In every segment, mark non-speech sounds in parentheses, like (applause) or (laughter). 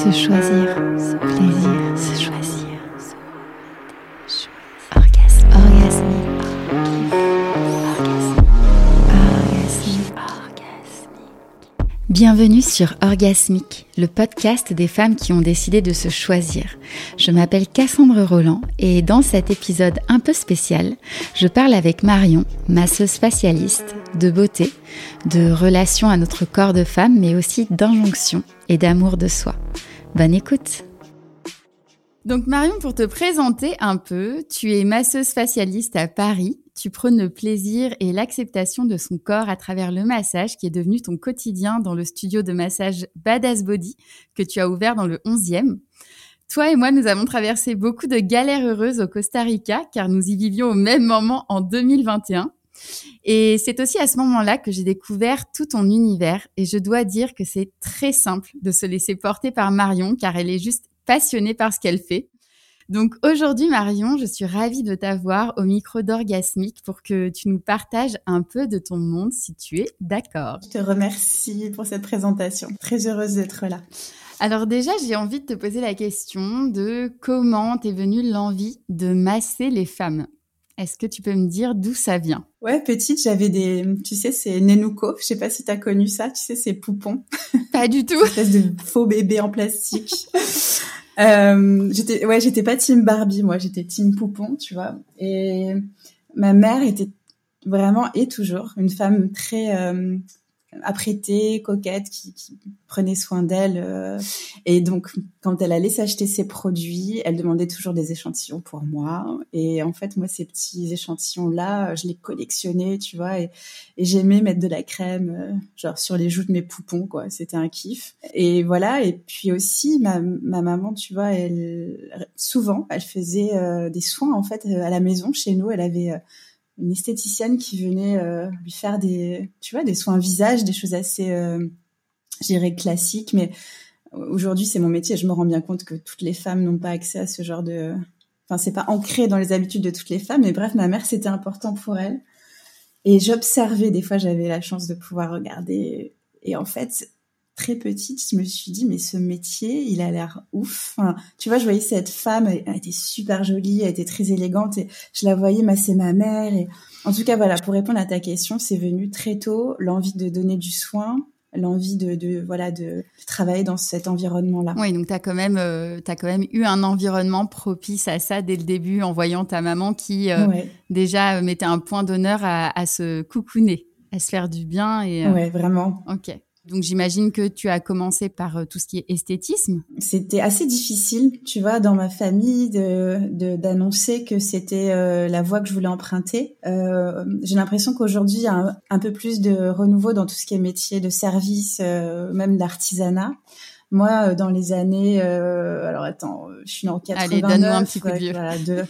Se choisir, plaisir, se choisir. Orgasme. Orgasmique. Bienvenue sur Orgasmique, le podcast des femmes qui ont décidé de se choisir. Je m'appelle Cassandre Roland et dans cet épisode un peu spécial, je parle avec Marion, masseuse facialiste, de beauté, de relation à notre corps de femme, mais aussi d'injonction et d'amour de soi. Bonne écoute donc Marion, pour te présenter un peu, tu es masseuse facialiste à Paris. Tu prônes le plaisir et l'acceptation de son corps à travers le massage qui est devenu ton quotidien dans le studio de massage Badass Body que tu as ouvert dans le 11e. Toi et moi, nous avons traversé beaucoup de galères heureuses au Costa Rica car nous y vivions au même moment en 2021. Et c'est aussi à ce moment-là que j'ai découvert tout ton univers et je dois dire que c'est très simple de se laisser porter par Marion car elle est juste passionnée par ce qu'elle fait. Donc aujourd'hui, Marion, je suis ravie de t'avoir au micro d'Orgasmique pour que tu nous partages un peu de ton monde si tu es d'accord. Je te remercie pour cette présentation. Très heureuse d'être là. Alors déjà, j'ai envie de te poser la question de comment t'es venue l'envie de masser les femmes? Est-ce que tu peux me dire d'où ça vient? Ouais, petite, j'avais des, tu sais, c'est Nenuko. Je sais pas si tu as connu ça. Tu sais, ces poupons. (laughs) Pas du tout. Une espèce de faux bébés en plastique. (laughs) euh, j'étais, ouais, j'étais pas team Barbie, moi, j'étais team poupon, tu vois. Et ma mère était vraiment et toujours une femme très euh, apprêtée, coquette, qui, qui prenait soin d'elle. Euh, et donc, quand elle allait s'acheter ses produits, elle demandait toujours des échantillons pour moi. Et en fait, moi, ces petits échantillons-là, je les collectionnais, tu vois. Et, et j'aimais mettre de la crème, euh, genre sur les joues de mes poupons, quoi. C'était un kiff. Et voilà. Et puis aussi, ma, ma maman, tu vois, elle souvent, elle faisait euh, des soins en fait à la maison chez nous. Elle avait une esthéticienne qui venait euh, lui faire des, tu vois, des soins visage, des choses assez, euh, je dirais classiques. Mais aujourd'hui, c'est mon métier. Je me rends bien compte que toutes les femmes n'ont pas accès à ce genre de, enfin, c'est pas ancré dans les habitudes de toutes les femmes. Mais bref, ma mère, c'était important pour elle. Et j'observais. Des fois, j'avais la chance de pouvoir regarder. Et en fait, très petite, je me suis dit, mais ce métier, il a l'air ouf. Enfin, tu vois, je voyais cette femme, elle, était super jolie, elle était très élégante et je la voyais masser ma mère. Et en tout cas, voilà, pour répondre à ta question, c'est venu très tôt l'envie de donner du soin, l'envie de, de, voilà de travailler dans cet environnement-là. Oui, donc tu as quand même euh, as quand même eu un environnement propice à ça dès le début en voyant ta maman qui euh, déjà mettait un point d'honneur à, à, se coucouner, à se faire du bien et euh... ouais, vraiment. OK. Donc j'imagine que tu as commencé par euh, tout ce qui est esthétisme. C'était assez difficile, tu vois, dans ma famille, de d'annoncer que c'était euh, la voie que je voulais emprunter. Euh, J'ai l'impression qu'aujourd'hui, il y a un, un, peu plus de renouveau dans tout ce qui est métier de service, euh, même d'artisanat. Moi, euh, dans les années, alors attends, je suis en 89. Allez, donne-moi un petit coup de vieux. Voilà, de...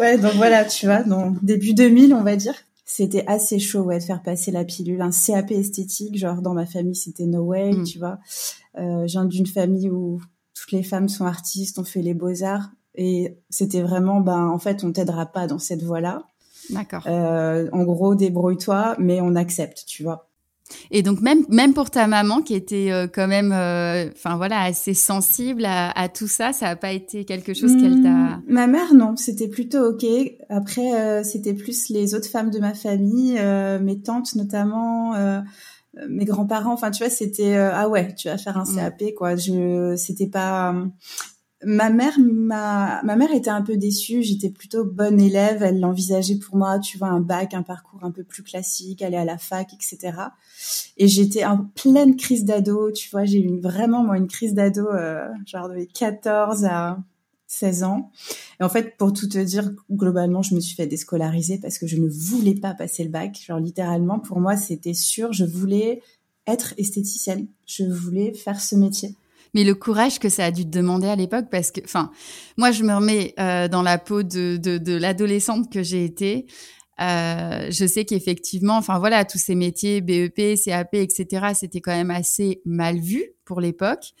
(laughs) ouais, donc voilà, tu vois, dans début 2000, on va dire c'était assez chaud ouais de faire passer la pilule. Un CAP esthétique genre dans ma famille c'était no way mm. tu vois. Euh, je viens d'une famille où toutes les femmes sont artistes on fait les beaux arts et c'était vraiment ben en fait on t'aidera pas dans cette voie là d'accord. Euh, en gros débrouille-toi mais on accepte tu vois et donc même même pour ta maman qui était euh, quand même, euh, enfin voilà, assez sensible à, à, tout ça, ça n'a pas été quelque chose qu'elle t'a. Mmh, ma mère non, c'était plutôt ok. Après euh, c'était plus les autres femmes de ma famille, euh, mes tantes notamment, euh, mes grands-parents. Enfin tu vois c'était ah ouais, tu vas faire un CAP mmh. quoi. Je c'était pas ma mère ma ma mère était un peu déçue. J'étais plutôt bonne élève. Elle l'envisageait pour moi tu vois un bac un parcours un peu plus classique aller à la fac etc et j'étais en pleine crise d'ado tu vois. J'ai eu vraiment moi une crise d'ado euh, genre de 14 à 16 ans. Et en fait pour tout te dire globalement je me suis fait déscolariser parce que je ne voulais pas passer le bac. Genre littéralement pour moi c'était sûr je voulais être esthéticienne. Je voulais faire ce métier mais le courage que ça a dû te demander à l'époque, parce que, enfin, moi, je me remets euh, dans la peau de, de, l'adolescente que j'ai été. Euh, je sais qu'effectivement, enfin voilà, tous ces métiers BEP, CAP, etc., c'était quand même assez mal vu pour l'époque.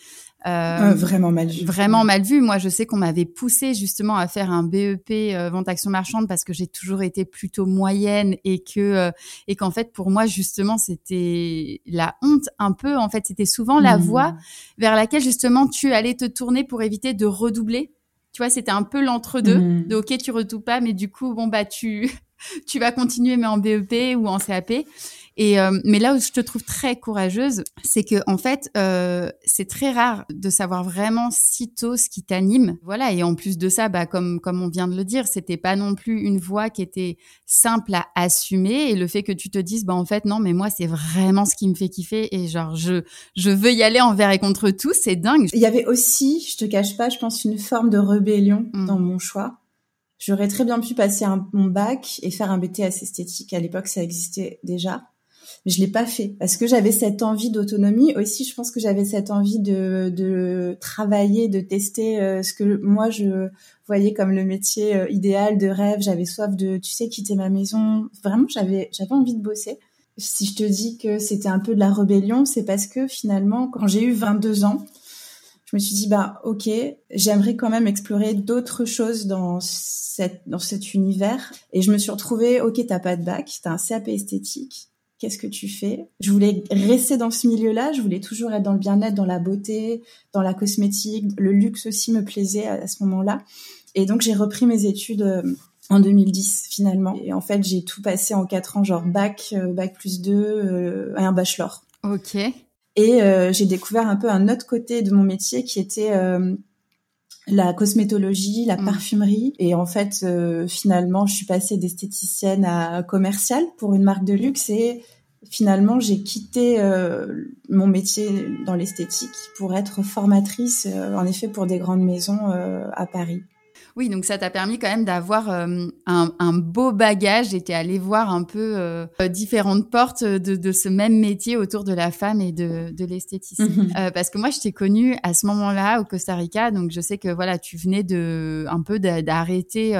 Euh, vraiment mal vu. Vraiment mal vu. Moi, je sais qu'on m'avait poussé justement à faire un BEP euh, vente action marchande parce que j'ai toujours été plutôt moyenne et que euh, et qu'en fait pour moi justement c'était la honte un peu. En fait, c'était souvent la mmh. voie vers laquelle justement tu allais te tourner pour éviter de redoubler. Tu vois, c'était un peu l'entre-deux. Mmh. De ok, tu redoubles pas, mais du coup bon bah tu (laughs) tu vas continuer mais en BEP ou en CAP. Et euh, mais là où je te trouve très courageuse, c'est que en fait, euh, c'est très rare de savoir vraiment si tôt ce qui t'anime. Voilà. Et en plus de ça, bah comme comme on vient de le dire, c'était pas non plus une voie qui était simple à assumer. Et le fait que tu te dises, bah en fait non, mais moi c'est vraiment ce qui me fait kiffer et genre je je veux y aller envers et contre tout, c'est dingue. Il y avait aussi, je te cache pas, je pense une forme de rébellion mmh. dans mon choix J'aurais très bien pu passer un, mon bac et faire un BTS esthétique. À l'époque, ça existait déjà. Je l'ai pas fait parce que j'avais cette envie d'autonomie. Aussi, je pense que j'avais cette envie de, de travailler, de tester euh, ce que moi je voyais comme le métier euh, idéal de rêve. J'avais soif de, tu sais, quitter ma maison. Vraiment, j'avais, j'avais envie de bosser. Si je te dis que c'était un peu de la rébellion, c'est parce que finalement, quand j'ai eu 22 ans, je me suis dit bah ok, j'aimerais quand même explorer d'autres choses dans cette dans cet univers et je me suis retrouvée ok t'as pas de bac, t'as un CAP esthétique, qu'est-ce que tu fais? Je voulais rester dans ce milieu-là, je voulais toujours être dans le bien-être, dans la beauté, dans la cosmétique, le luxe aussi me plaisait à, ce moment-là et donc j'ai repris mes études euh, en 2010 finalement et en fait j'ai tout passé en quatre ans genre bac, euh, bac plus deux euh, et un bachelor. Ok. Et euh, j'ai découvert un peu un autre côté de mon métier qui était la cosmétologie, la mm. parfumerie. Et en fait, euh, finalement, je suis passée d'esthéticienne à commerciale pour une marque de luxe et finalement, j'ai quitté mon métier dans l'esthétique pour être formatrice, en effet, pour des grandes maisons à Paris. Oui, donc ça t'a permis quand même d'avoir euh, un, beau bagage et t'es allé voir un peu euh, différentes portes de, ce même métier autour de la femme et de, de l'esthétisme. Mhm. Euh, parce que moi, je t'ai connue à ce moment-là au Costa Rica, donc je sais que voilà, tu venais de un peu d'arrêter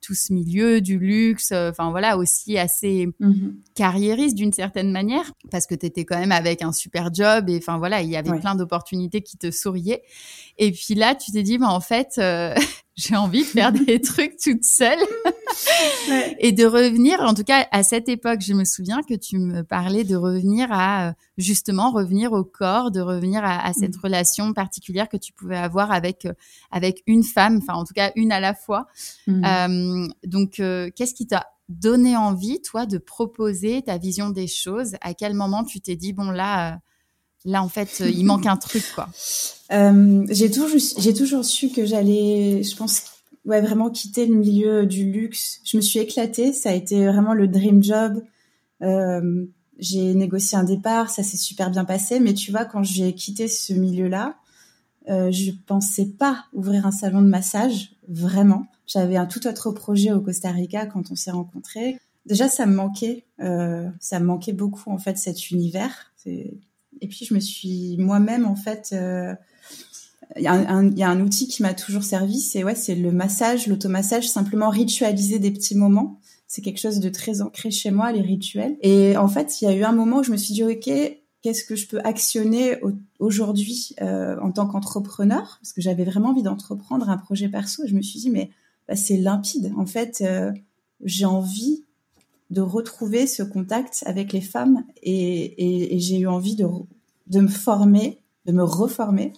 tout ce milieu du luxe, enfin voilà, aussi assez mhm. carriériste d'une certaine manière, parce que t'étais quand même avec un super job et enfin voilà, il y avait plein d'opportunités qui te souriaient. Et puis là, tu t'es dit, bah, en fait, (laughs) j'ai envie de faire (laughs) des trucs toute seule (laughs) et de revenir, en tout cas à cette époque, je me souviens que tu me parlais de revenir à euh, justement revenir au corps, de revenir à, cette mm. relation particulière que tu pouvais avoir avec euh, avec une femme, enfin en tout cas une à la fois. Mm. Euh, donc qu'est-ce qui t'a donné envie, toi, de proposer ta vision des choses? À quel moment tu t'es dit bon là là en fait euh, il manque un truc quoi. (laughs) Euh, j'ai toujours j'ai toujours su que j'allais je pense ouais vraiment quitter le milieu du luxe. Je me suis éclatée. Ça a été vraiment le dream job. Euh, j'ai négocié un départ. Ça s'est super bien passé. Mais tu vois quand j'ai quitté ce milieu là euh, je pensais pas ouvrir un salon de massage vraiment. J'avais un tout autre projet au Costa Rica quand on s'est rencontrés. Déjà ça me manquait ça me manquait beaucoup en fait cet univers et puis je me suis moi-même en fait, euh, il y, a un outil qui m'a toujours servi, c'est ouais, c'est le massage, l'automassage, simplement ritualiser des petits moments. C'est quelque chose de très ancré chez moi, les rituels. Et en fait, il y a eu un moment où je me suis dit, ok, qu'est-ce que je peux actionner aujourd'hui euh, en tant qu'entrepreneur? Parce que j'avais vraiment envie d'entreprendre un projet perso. Et je me suis dit, mais bah, c'est limpide. En fait, euh, j'ai envie de retrouver ce contact avec les femmes et, j'ai eu envie de, de me former, de me reformer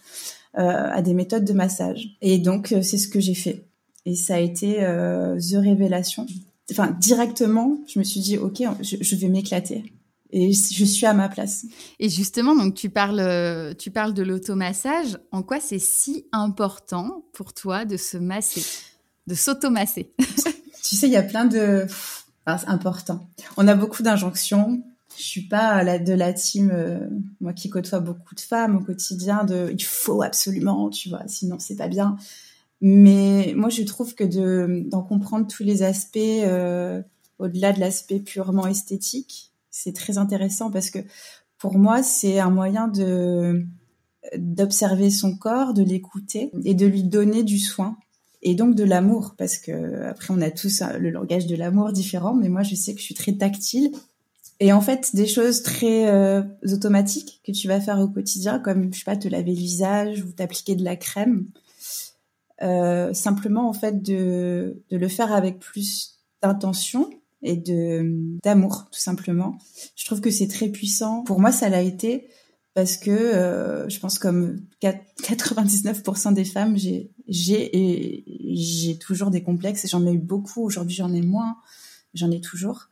euh, à des méthodes de massage. Et donc, euh, c'est ce que j'ai fait. Et ça a été euh, The Révélation. Enfin, directement, je me suis dit, OK, je, vais m'éclater. Et je suis à ma place. Et justement, donc tu parles, tu parles de l'automassage. En quoi c'est si important pour toi de se masser, de s'automasser? Tu sais, il y a plein de c'est important. On a beaucoup d'injonctions. Je suis pas de la team, euh, moi qui côtoie beaucoup de femmes au quotidien, de il faut absolument, tu vois, sinon c'est pas bien. Mais moi, je trouve que de d'en comprendre tous les aspects, euh, au-delà de l'aspect purement esthétique, c'est très intéressant parce que pour moi, c'est un moyen de d'observer son corps, de l'écouter et de lui donner du soin et donc de l'amour parce que après on a tous le langage de l'amour différent mais moi je sais que je suis très tactile. Et en fait des choses très euh, automatiques que tu vas faire au quotidien comme je sais pas te laver le visage ou t'appliquer de la crème euh, simplement en fait de, de le faire avec plus d'intention et de d'amour tout simplement. Je trouve que c'est très puissant. Pour moi ça l'a été parce que euh, je pense comme 99% (laughs) des femmes, j'ai j'ai j'ai toujours des complexes et j'en ai eu beaucoup. Aujourd'hui, j'en ai moins, j'en ai toujours.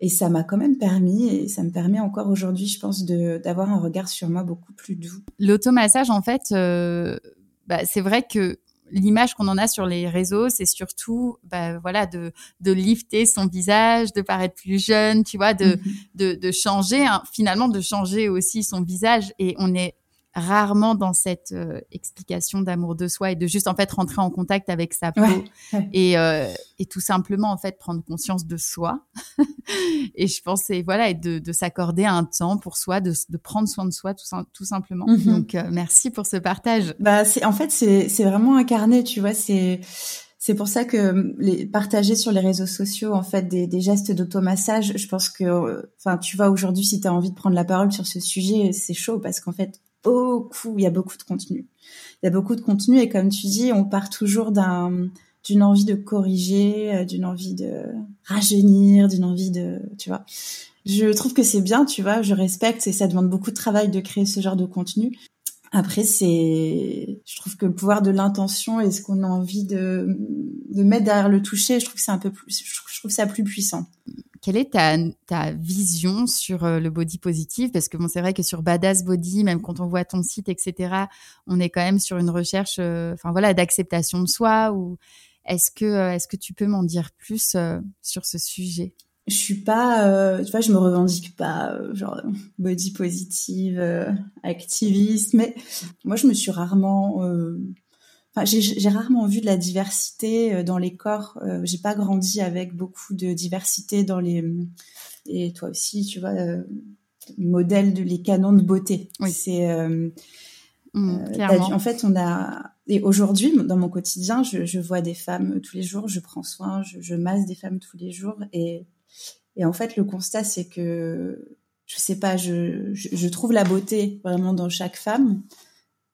Et ça m'a quand même permis, et ça me permet encore aujourd'hui, je pense, de d'avoir un regard sur moi beaucoup plus doux. L'automassage, en fait, euh, bah, c'est vrai que l'image qu'on en a sur les réseaux, c'est surtout, bah, voilà, de, de lifter son visage, de paraître plus jeune, tu vois, de, mm-hmm. de, de, changer, hein, finalement, de changer aussi son visage. Et on est rarement dans cette euh, explication d'amour de soi et de juste en fait rentrer en contact avec sa peau (laughs) Et, euh, et tout simplement en fait prendre conscience de soi. (laughs) Et je pense et voilà et de, de s'accorder un temps pour soi de, de prendre soin de soi tout, tout simplement. Mhm. donc euh, merci pour ce partage. Bah c'est en fait c'est c'est vraiment incarné tu vois c'est c'est pour ça que les partager sur les réseaux sociaux en fait des, des gestes d'automassage, je pense que enfin tu vois aujourd'hui si tu as envie de prendre la parole sur ce sujet, c'est chaud parce qu'en fait beaucoup, il y a beaucoup de contenu. Il y a beaucoup de contenu et comme tu dis, on part toujours d'un d'une envie de corriger, euh, d'une envie de rajeunir, d'une envie de, tu vois. Je trouve que c'est bien, tu vois, je respecte et ça demande beaucoup de travail de créer ce genre de contenu. Après, c'est, je trouve que le pouvoir de l'intention et ce qu'on a envie de, de mettre derrière le toucher, je trouve que c'est un peu plus, je trouve ça plus puissant quelle est ta, ta vision sur euh, le body positif? Parce que bon, c'est vrai que sur Badass Body, même quand on voit ton site, etc., on est quand même sur une recherche, euh, enfin voilà, d'acceptation de soi. Ou est-ce que, euh, est-ce que tu peux m'en dire plus sur ce sujet? Je suis pas, tu vois, je me revendique pas genre body positive, activiste, mais moi je me suis rarement j'ai rarement vu de la diversité euh, dans les corps. Euh, j'ai pas grandi avec beaucoup de diversité dans les et toi aussi, tu vois, euh, modèle de les canons de beauté. Oui. C'est euh, mmh, en fait, on a et aujourd'hui dans mon quotidien, je, je, vois des femmes tous les jours, je prends soin, je, je masse des femmes tous les jours et et en fait, le constat c'est que je sais pas, je, trouve la beauté vraiment dans chaque femme,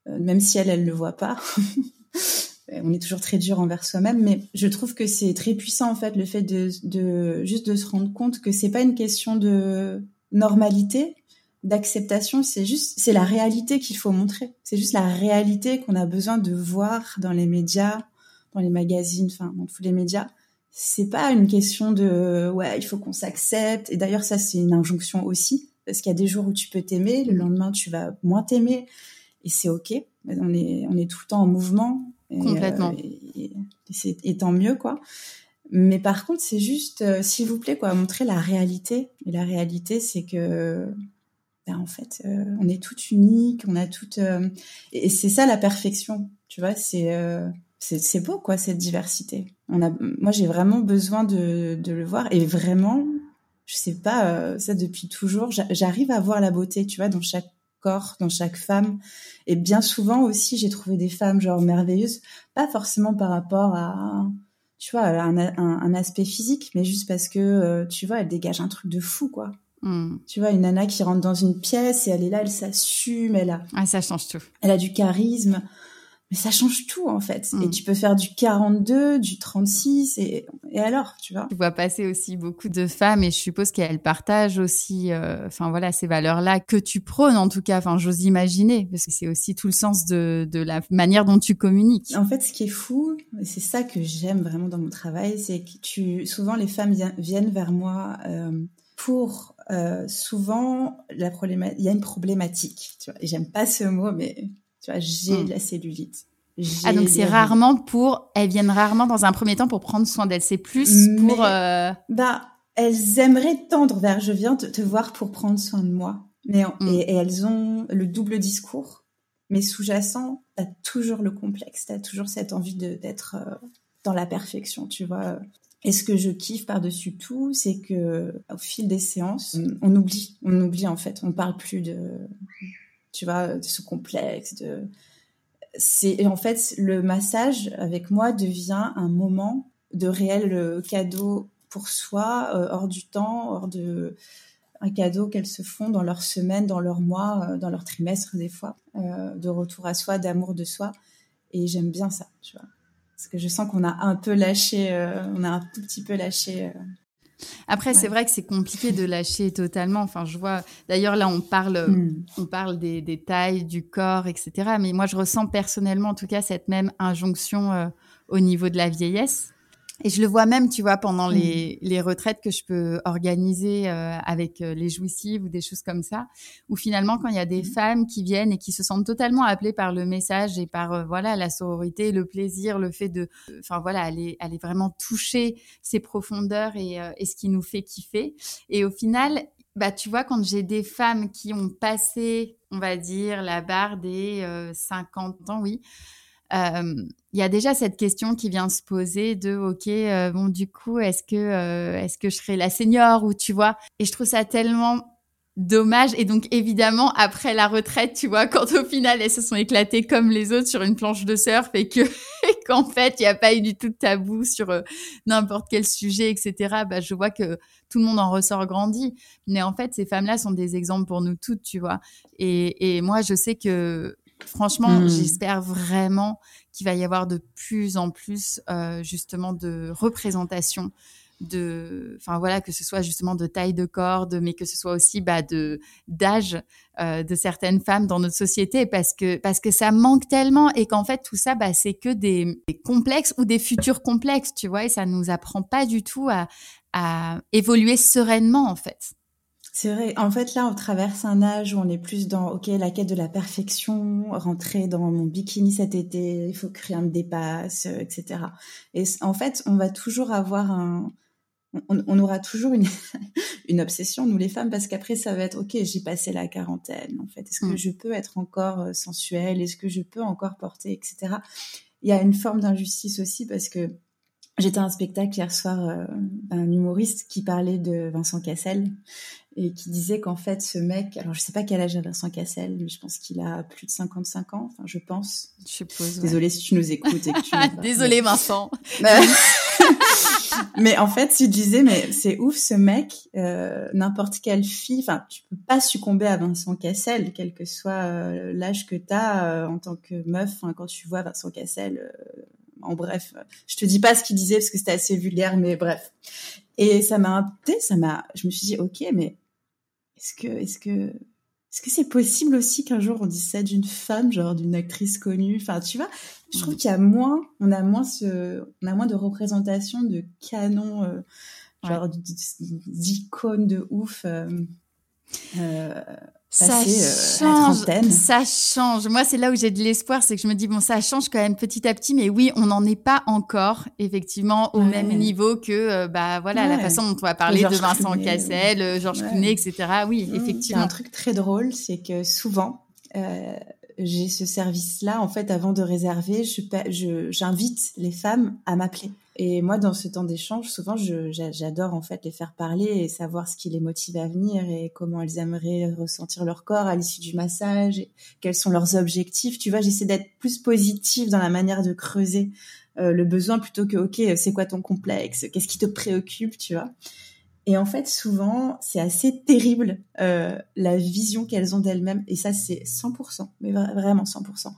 même si elle elle le voit pas. (laughs) on est toujours très dur envers soi-même, mais je trouve que c'est très puissant en fait le fait de, de juste de se rendre compte que c'est pas une question de normalité, d'acceptation, c'est juste c'est la réalité qu'il faut montrer. C'est juste la réalité qu'on a besoin de voir dans les médias, dans les magazines, enfin dans tous les médias. C'est pas une question de ouais il faut qu'on s'accepte. Et d'ailleurs ça c'est une injonction aussi parce qu'il y a des jours où tu peux t'aimer, le lendemain tu vas moins t'aimer et c'est ok. On est on est tout le temps en mouvement Complètement. Euh, et, tant mieux, quoi. Mais par contre, c'est juste, euh, s'il vous plaît, quoi, montrer la réalité. Et la réalité, c'est que, ben, en fait, euh, on est toutes uniques, on a toutes, et c'est ça la perfection, tu vois. C'est, c'est, beau, quoi, cette diversité. On a, moi, j'ai vraiment besoin de, de le voir, et vraiment, je sais pas, ça depuis toujours, j'arrive à voir la beauté, tu vois, dans chaque corps, dans chaque femme. Et bien souvent aussi, j'ai trouvé des femmes genre merveilleuses, pas forcément par rapport à, tu vois, un, un, aspect physique, mais juste parce que, euh, tu vois, elle dégage un truc de fou, quoi. Hmm. Tu vois, une nana qui rentre dans une pièce et elle est là, elle s'assume, elle a... Ah, ça change tout. Elle a du charisme mais ça change tout en fait. Et mm. tu peux faire du 42, du 36 et, et alors, tu vois? Tu vois passer aussi beaucoup de femmes et je suppose qu'elles partagent aussi, euh, enfin voilà, ces valeurs-là que tu prônes en tout cas. Enfin, j'ose imaginer parce que c'est aussi tout le sens de, de la manière dont tu communiques. En fait, ce qui est fou, et c'est ça que j'aime vraiment dans mon travail, c'est que tu, souvent les femmes viennent vers moi euh, pour euh, souvent la problématique. Il y a une problématique, tu vois. Et j'aime pas ce mot, mais tu vois, j'ai de la cellulite. Ah donc c'est rarement pour, elles viennent rarement dans un premier temps pour prendre soin d'elles. C'est plus pour. Euh... Bah, elles aimeraient tendre vers je viens te, voir pour prendre soin de moi. Mais mm. et, elles ont le double discours, mais sous-jacent, t'as toujours le complexe, t'as toujours cette envie de d'être euh, dans la perfection, tu vois. Et ce que je kiffe par-dessus tout, c'est que au fil des séances, on oublie, on oublie en fait, on parle plus de, tu vois, de ce complexe, de c'est en fait le massage avec moi devient un moment de réel cadeau pour soi, hors du temps, hors de un cadeau qu'elles se font dans leur semaine, dans leur mois, dans leur trimestre des fois, de retour à soi, d'amour de soi. Et j'aime bien ça, tu vois. Parce que je sens qu'on a un peu lâché, on a un tout petit peu lâché après, c'est vrai que c'est compliqué de lâcher totalement. Enfin, je vois. D'ailleurs, là, on parle, hmm. on parle des, des, tailles, du corps, etc. Mais moi, je ressens personnellement, en tout cas, cette même injonction euh, au niveau de la vieillesse. Et je le vois même, tu vois, pendant mmh. les, les retraites que je peux organiser euh, avec euh, les jouissives ou des choses comme ça, où finalement, quand il y a des mmh. femmes qui viennent et qui se sentent totalement appelées par le message et par euh, voilà la sororité, le plaisir, le fait de, enfin voilà, aller aller vraiment toucher ces profondeurs et, et ce qui nous fait kiffer. Et au final, bah tu vois, quand j'ai des femmes qui ont passé, on va dire, la barre des 50 ans, oui il y a déjà cette question qui vient se poser de ok euh, bon du coup est-ce que euh, est-ce que je serai la senior ou tu vois? Et je trouve ça tellement dommage. Et donc évidemment après la retraite tu vois (laughs) quand au final elles se sont éclatées comme les autres sur une planche de surf et que (laughs) qu'en fait il n'y a pas eu du tout de tabou sur euh, n'importe quel sujet etc bah je vois que tout le monde en ressort grandi. Mais en fait ces femmes là sont des exemples pour nous toutes tu vois? Et, et moi je sais que Franchement, hmm. j'espère vraiment qu'il va y avoir de plus en plus euh, justement de représentation de, enfin voilà, que ce soit justement de taille de corde, mais que ce soit aussi bah, de d'âge euh, de certaines femmes dans notre société, parce que parce que ça manque tellement et qu'en fait tout ça, bah, c'est que des, des, complexes ou des futurs complexes, tu vois, et ça nous apprend pas du tout à, à évoluer sereinement en fait. C'est vrai. En fait, là, on traverse un âge où on est plus dans, OK, la quête de la perfection, rentrer dans mon bikini cet été, il faut que rien me dépasse, euh, etc. Et en fait, on va toujours avoir un, on, aura toujours une, (laughs) une obsession, nous les femmes, parce qu'après, ça va être, OK, j'ai passé la quarantaine, en fait. Est-ce que mm. je peux être encore euh, sensuelle? Est-ce que je peux encore porter, etc. Il y a une forme d'injustice aussi parce que J'étais à un spectacle hier soir, euh, un humoriste qui parlait de Vincent Cassel et qui disait qu'en fait ce mec, alors je sais pas quel âge a Vincent Cassel, mais je pense qu'il a plus de 55 ans, enfin je pense. Je suppose. Désolée si tu nous écoutes et que tu. (laughs) Désolée Vincent. (laughs) mais en fait, tu disais, mais c'est ouf ce mec, euh, n'importe quelle fille, enfin tu peux pas succomber à Vincent Cassel, quel que soit euh, l'âge que tu as en tant que meuf. quand tu vois Vincent Cassel en bref, je te dis pas ce qu'il disait parce que c'était assez vulgaire, mais bref. Et ça m'a, ça m'a, je me suis dit, ok, mais est-ce que, est-ce que, est-ce que c'est possible aussi qu'un jour on dise ça d'une femme, genre d'une actrice connue? Enfin, tu vois, je trouve qu'il y a moins, on a moins ce, on a moins de représentation de canons, euh, genre d'icônes de ouf. Euh, euh, ça euh, change, ça change. Moi, c'est là où j'ai de l'espoir, c'est que je me dis bon, ça change quand même petit à petit, mais oui, on n'en est pas encore effectivement au même niveau que euh, bah voilà la façon dont on va parler de Vincent Cassel, Georges Clooney, etc. Oui, mmh. effectivement. Un truc très drôle, c'est que souvent j'ai ce service-là en fait avant de réserver, je j'invite les femmes à m'appeler. Et moi, dans ce temps d'échange, souvent, j'adore en fait les faire parler et savoir ce qui les motive à venir et comment elles aimeraient ressentir leur corps à l'issue du massage et quels sont leurs objectifs. Tu vois, j'essaie d'être plus positive dans la manière de creuser euh, le besoin plutôt que ok, c'est quoi ton complexe, qu'est-ce qui te préoccupe, tu vois? Et en fait, souvent, c'est assez terrible euh, la vision qu'elles ont d'elles-mêmes. Et ça, c'est 100%, mais vraiment 100%.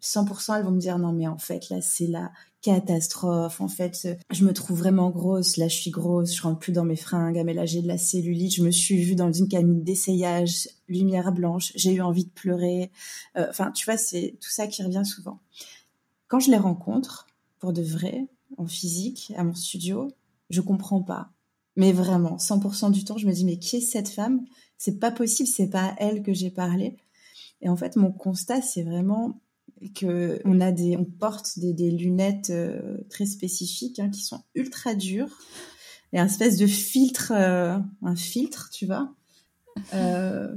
100%, elles vont me dire non, mais en fait, là, c'est la catastrophe. En fait, je me trouve vraiment grosse. Là, je suis grosse. Je rentre plus dans mes fringues. Mais de la cellulite. Je me suis vue dans une cabine d'essayage, lumière blanche. J'ai eu envie de pleurer. Euh, enfin, tu vois, c'est tout ça qui revient souvent. Quand je les rencontre, pour de vrai, en physique, à mon studio, je comprends pas. Mais vraiment, 100% du temps, je me dis, mais qui est cette femme? C'est pas possible. C'est pas à elle que j'ai parlé. Et en fait, mon constat, c'est vraiment que on a des, on porte des, des lunettes euh, très spécifiques hein, qui sont ultra dures et un espèce de filtre, euh, un filtre, tu vois. Euh,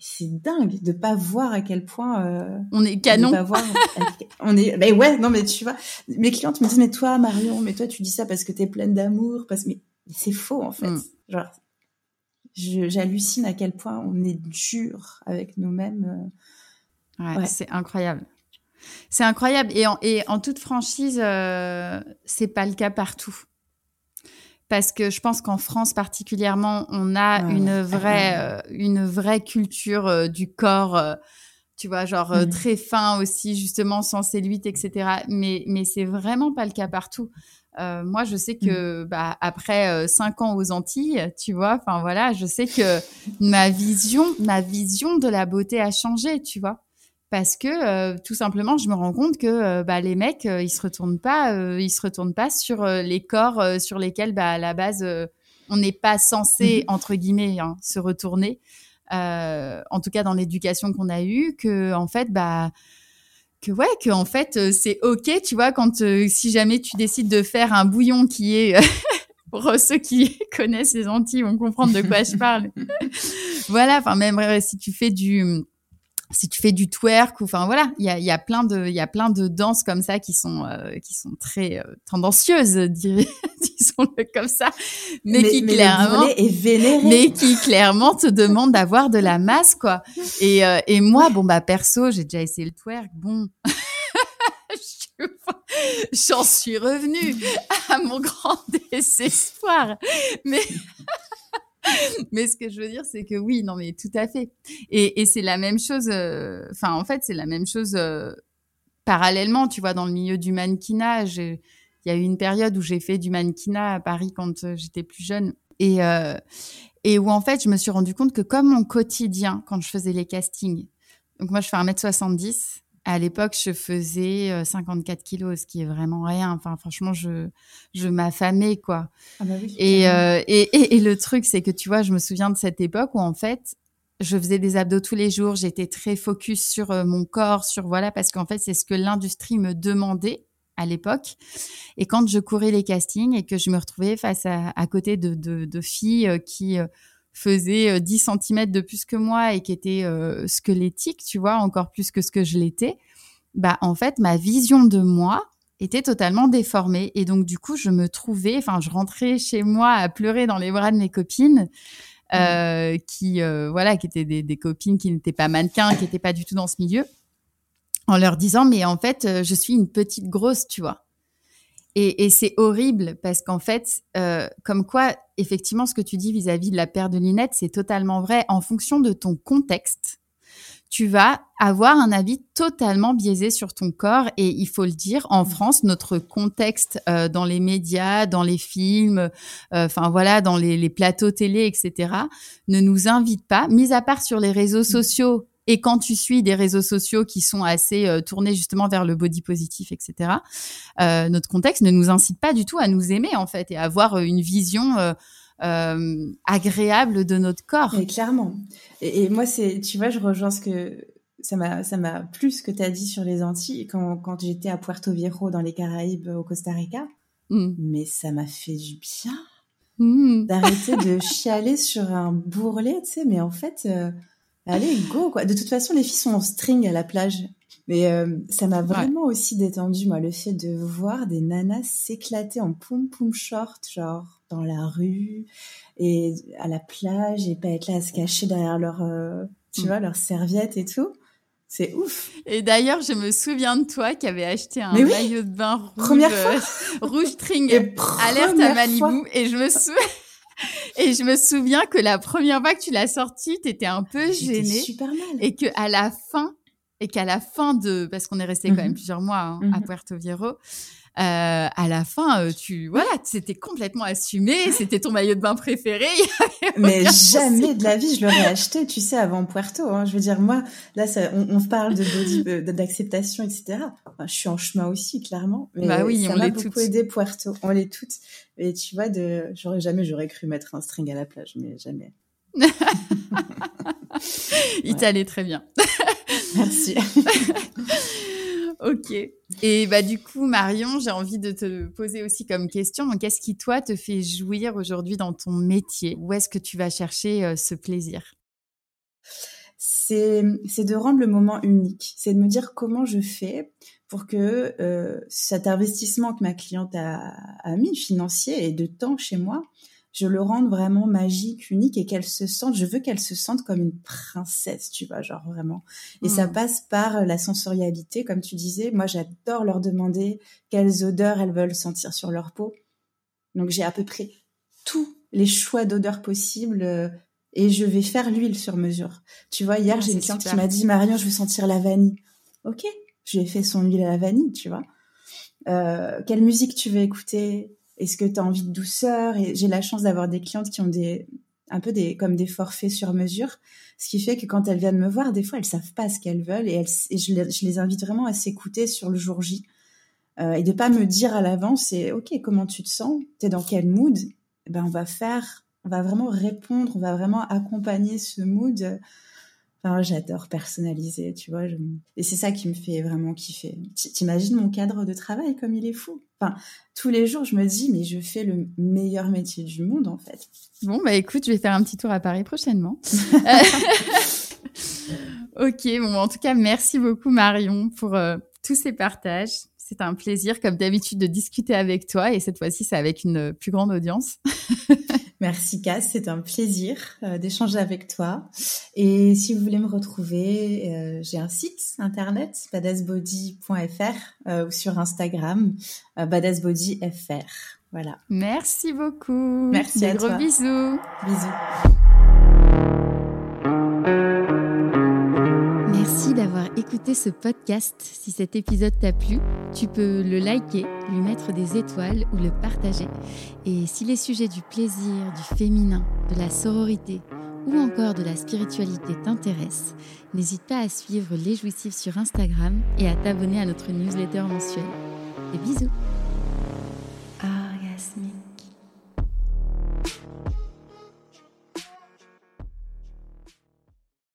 c'est dingue de pas voir à quel point on est canon. Pas voir, (laughs) on est, mais ouais, non mais tu vois, mes clientes me disent mais toi Marion, mais toi tu dis ça parce que t'es pleine d'amour, parce mais c'est faux en fait. Mm. Genre, j'hallucine à quel point on est dur avec nous-mêmes. ouais. c'est incroyable. C'est incroyable. Et en, et en toute franchise, euh, c'est pas le cas partout. Parce que je pense qu'en France particulièrement, on a une vraie, euh, une vraie culture euh, du corps, tu vois, genre euh, Mm. très fin aussi, justement, sans cellulite, etc. Mais, mais c'est vraiment pas le cas partout. Moi, je sais que bah, après cinq ans aux Antilles, tu vois, enfin voilà, je sais que ma vision, ma vision de la beauté a changé, tu vois parce que euh, tout simplement je me rends compte que euh, bah, les mecs euh, ils se retournent pas euh, ils se retournent pas sur les corps sur lesquels bah, à la base on n'est pas censé entre guillemets hein, se retourner. Euh, en tout cas dans l'éducation qu'on a eue que en fait bah que ouais que en fait c'est ok tu vois quand euh, si jamais tu décides de faire un bouillon qui est (laughs) pour ceux qui (laughs) connaissent les Antilles vont comprendre de quoi je parle. (laughs) Voilà enfin même si tu fais du si tu fais du twerk ou enfin voilà il y a, y a plein de il y a plein de danses comme ça qui sont euh, qui sont très euh, tendancieuses (laughs) disons-le comme ça mais, qui clairement est mais qui clairement te demandent d'avoir de la masse quoi. (laughs) Et euh, et moi bon bah perso j'ai déjà essayé le twerk. Bon. Je- (laughs) J'en suis revenue à mon grand désespoir. Mais, (laughs) mais ce que je veux dire, c'est que oui, non, mais tout à fait. Et, c'est la même chose. euh, Enfin, en fait, c'est la même chose euh, parallèlement. Tu vois, dans le milieu du mannequinage, il y a eu une période où j'ai fait du mannequinat à Paris quand euh, j'étais plus jeune. Et, et où en fait, je me suis rendu compte que comme mon quotidien, quand je faisais les castings, donc moi je fais 1m70, à l'époque je faisais euh, 54 kilos, ce qui est vraiment rien. Enfin, franchement, je, je m'affamais, quoi. Ah bah oui, Et, euh, et, et, et le truc, c'est que tu vois, je me souviens de cette époque où en fait, je faisais des abdos tous les jours, j'étais très focus sur euh, mon corps, sur voilà, parce qu'en fait, c'est ce que l'industrie me demandait à l'époque. Et quand je courais les castings et que je me retrouvais face à, à côté de, de, de filles euh, qui euh, faisaient euh, 10 cm de plus que moi et qui étaient euh, squelettiques, tu vois, encore plus que ce que je l'étais, bah en fait, ma vision de moi était totalement déformée. Et donc, du coup, je me trouvais, enfin, je rentrais chez moi à pleurer dans les bras de mes copines. Euh, qui euh, voilà qui étaient des, des copines qui n'étaient pas mannequins qui n'étaient pas du tout dans ce milieu en leur disant mais en fait je suis une petite grosse tu vois et, et c'est horrible parce qu'en fait euh, comme quoi effectivement ce que tu dis vis-à-vis de la paire de lunettes c'est totalement vrai. En fonction de ton contexte tu vas avoir un avis totalement biaisé sur ton corps. Et il faut le dire en France notre contexte euh, dans les médias dans les films euh, enfin voilà dans les, les plateaux télé etc ne nous invite pas mis à part sur les réseaux sociaux et quand tu suis des réseaux sociaux qui sont assez euh, tournés justement vers le body positif etc euh, notre contexte ne nous incite pas du tout à nous aimer en fait et à avoir euh, une vision agréable de notre corps Mais clairement. Et, et moi, c'est, tu vois, je rejoins ce que ça m'a, ça m'a plu ce que tu as dit sur les Antilles quand, quand j'étais à Puerto Viejo dans les Caraïbes au Costa Rica. Mm. Mais ça m'a fait du bien Mm. d'arrêter de chialer sur un bourrelet, tu sais. Mais en fait, euh, allez, go, quoi. De toute façon, les filles sont en string à la plage. Mais euh, ça m'a vraiment aussi détendu, moi, le fait de voir des nanas s'éclater en poum-poum short, genre dans la rue et à la plage et pas être là à se cacher derrière leur, euh, tu Mm. vois, leur serviette et tout. C'est ouf. Et d'ailleurs, je me souviens de toi qui avait acheté un oui. maillot de bain rouge, Première euh, (laughs) rouge string, Et alerte à Malibu. fois- Et je me souviens, (laughs) et je me souviens que la première fois que tu l'as sorti, t'étais un peu J'étais gênée super mal. et que à la fin, et qu'à la fin de, parce qu'on est resté quand même Mhm. plusieurs mois hein, à Mhm. Puerto Viejo. Euh, à la fin, euh, tu voilà, c'était complètement assumé, c'était ton maillot de bain préféré. Mais jamais de la vie, je l'aurais acheté, tu sais, avant Puerto. Hein. Je veux dire, moi, là, ça, on, on parle de body, euh, d'acceptation, etc. Enfin, je suis en chemin aussi, clairement. Mais Bah oui, ça on m'a beaucoup toutes. aidé Puerto. On l'est toutes. Et tu vois, de, j'aurais jamais, j'aurais cru mettre un string à la plage, mais jamais. (laughs) Il t'allait très bien. Merci. (laughs) Ok. Et bah du coup, Marion, j'ai envie de te poser aussi comme question, qu'est-ce qui toi te fait jouir aujourd'hui dans ton métier? Où est-ce que tu vas chercher euh, ce plaisir? C'est de rendre le moment unique. C'est de me dire comment je fais pour que euh, cet investissement que ma cliente a, a mis financier et de temps chez moi, je le rende vraiment magique, unique et qu'elle se sente, je veux qu'elle se sente comme une princesse, tu vois, genre vraiment. Et ça mm. passe par la sensorialité, comme tu disais. Moi, j'adore leur demander quelles odeurs elles veulent sentir sur leur peau. Donc, j'ai à peu près tous les choix d'odeurs possibles euh, et je vais faire l'huile sur mesure. Tu vois, hier, ah, j'ai une cliente qui m'a dit, Marion, je veux sentir la vanille. Ok, je lui ai fait son huile à la vanille, tu vois. Euh, quelle musique tu veux écouter? Est-ce que tu as envie de douceur? Et j'ai la chance d'avoir des clientes qui ont des un peu des comme des forfaits sur mesure, ce qui fait que quand elles viennent me voir, des fois elles savent pas ce qu'elles veulent et, elles, je, les, invite vraiment à s'écouter sur le jour J. Euh, et de pas me dire à l'avance c'est ok comment tu te sens, t'es dans quel mood, eh ben on va faire, on va vraiment répondre, on va vraiment accompagner ce mood Enfin, j'adore personnaliser, tu vois. Et c'est ça qui me fait vraiment kiffer. T'imagines mon cadre de travail comme il est fou. Enfin, tous les jours, je me dis, mais je fais le meilleur métier du monde, en fait. Bon, bah écoute, je vais faire un petit tour à Paris prochainement. (laughs) (laughs) ok, bon, en tout cas, merci beaucoup Marion pour euh, tous ces partages. C'est un plaisir, comme d'habitude, de discuter avec toi. Et cette fois-ci, c'est avec une plus grande audience. (laughs) Merci Cass, c'est un plaisir euh, d'échanger avec toi. Et si vous voulez me retrouver, euh, j'ai un site internet badassbody.fr euh, ou sur Instagram badassbodyfr. Voilà. Merci beaucoup. Merci à gros bisous. Bisous. D'avoir écouté ce podcast. Si cet épisode t'a plu, tu peux le liker, lui mettre des étoiles ou le partager. Et si les sujets du plaisir, du féminin, de la sororité ou encore de la spiritualité t'intéressent, n'hésite pas à suivre Les Jouissifs sur Instagram et à t'abonner à notre newsletter mensuelle. Des bisous